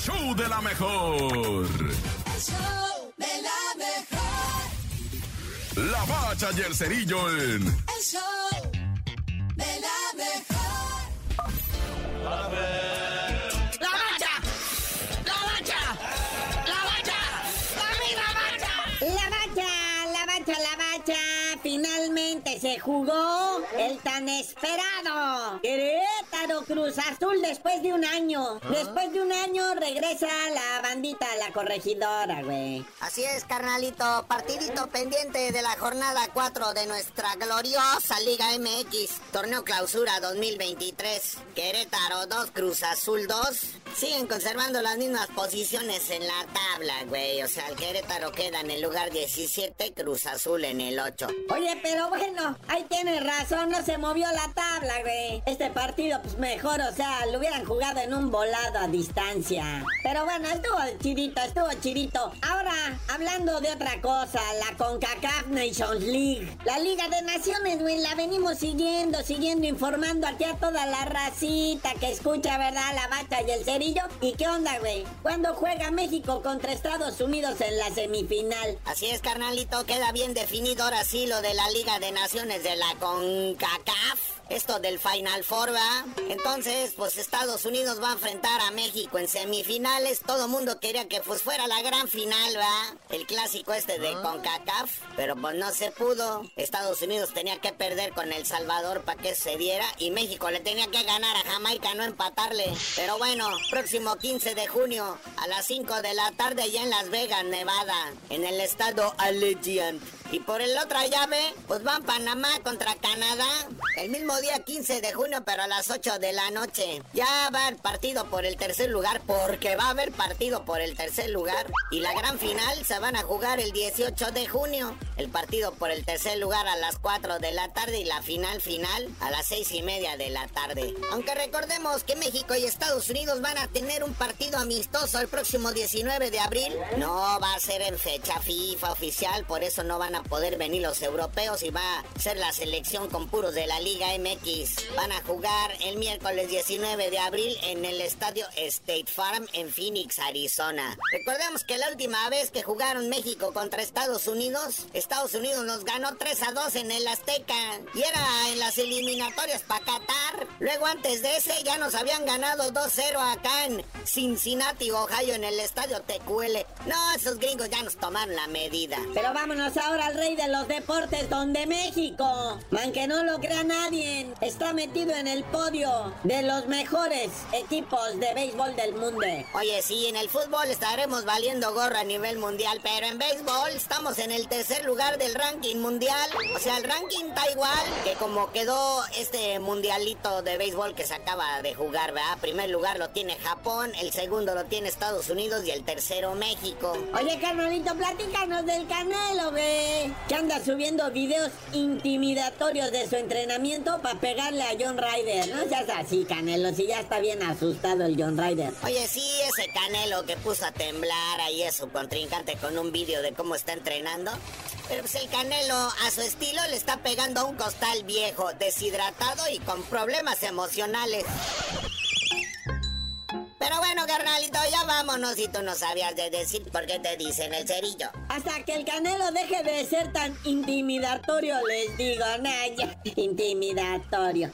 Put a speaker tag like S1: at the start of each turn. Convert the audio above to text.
S1: show de la mejor.
S2: El show de la mejor.
S1: La bacha y el cerillo en
S2: El show de la mejor.
S3: ¡La bacha! ¡La bacha! ¡La bacha! ¡La bacha!
S4: La bacha, la bacha, la bacha. Finalmente se jugó el tan esperado Querétaro Cruz Azul después de un año. Después de un año regresa la bandita a la corregidora, güey.
S5: Así es, carnalito. Partidito pendiente de la jornada 4 de nuestra gloriosa Liga MX. Torneo Clausura 2023. Querétaro 2, Cruz Azul 2. Siguen conservando las mismas posiciones en la tabla, güey. O sea, el Querétaro queda en el lugar 17, Cruz Azul en el 8.
S4: Oye, pero bueno, ahí tienes razón, no se movió la tabla, güey. Este partido, pues mejor, o sea, lo hubieran jugado en un volado a distancia. Pero bueno, estuvo chidito, estuvo chidito. Ahora, hablando de otra cosa, la CONCACAF Nations League. La Liga de Naciones, güey, la venimos siguiendo, siguiendo, informando aquí a toda la racita que escucha, ¿verdad? La bacha y el cerillo. ¿Y qué onda, güey? ¿Cuándo juega México contra Estados Unidos en la semifinal?
S5: Así es, carnalito, queda bien definido ahora sí lo de la Liga de Naciones de la CONCACAF. Esto del Final Four, ¿va? Entonces, pues Estados Unidos va a enfrentar a México en semifinales. Todo mundo quería que pues fuera la gran final, ¿va? El clásico este de CONCACAF. Pero pues no se pudo. Estados Unidos tenía que perder con El Salvador para que se diera. Y México le tenía que ganar a Jamaica, no empatarle. Pero bueno, próximo 15 de junio a las 5 de la tarde allá en Las Vegas, Nevada. En el estado Allegiant. Y por el otra llave, pues van Panamá contra Canadá. El mismo día 15 de junio, pero a las 8 de la noche. Ya va el partido por el tercer lugar, porque va a haber partido por el tercer lugar. Y la gran final se van a jugar el 18 de junio. El partido por el tercer lugar a las 4 de la tarde y la final final a las 6 y media de la tarde. Aunque recordemos que México y Estados Unidos van a tener un partido amistoso el próximo 19 de abril. No va a ser en fecha FIFA oficial, por eso no van a poder venir los europeos y va a ser la selección con puros de la Liga Van a jugar el miércoles 19 de abril en el estadio State Farm en Phoenix, Arizona. Recordemos que la última vez que jugaron México contra Estados Unidos, Estados Unidos nos ganó 3 a 2 en el Azteca y era en las eliminatorias para Qatar. Luego antes de ese ya nos habían ganado 2-0 acá en Cincinnati, Ohio, en el estadio TQL. No, esos gringos ya nos tomaron la medida.
S4: Pero vámonos ahora al rey de los deportes, donde México, aunque no lo crea nadie, está metido en el podio de los mejores equipos de béisbol del mundo.
S5: Oye, sí, en el fútbol estaremos valiendo gorra a nivel mundial, pero en béisbol estamos en el tercer lugar del ranking mundial. O sea, el ranking está igual que como quedó este mundialito de béisbol que se acaba de jugar, ¿verdad? Primer lugar lo tiene Japón, el segundo lo tiene Estados Unidos y el tercero México.
S4: Oye, carnalito, platícanos del Canelo, güey. Que anda subiendo videos intimidatorios de su entrenamiento para pegarle a John Ryder. No seas así, Canelo, si ya está bien asustado el John Ryder.
S5: Oye, sí, ese Canelo que puso a temblar ahí a su contrincante con un vídeo de cómo está entrenando. Pero pues el Canelo, a su estilo, le está pegando a un costal viejo, deshidratado y con problemas emocionales. Pero bueno, carnalito, ya vámonos si tú no sabías de decir por qué te dicen el cerillo.
S4: Hasta que el Canelo deje de ser tan intimidatorio, les digo, Naya. Intimidatorio.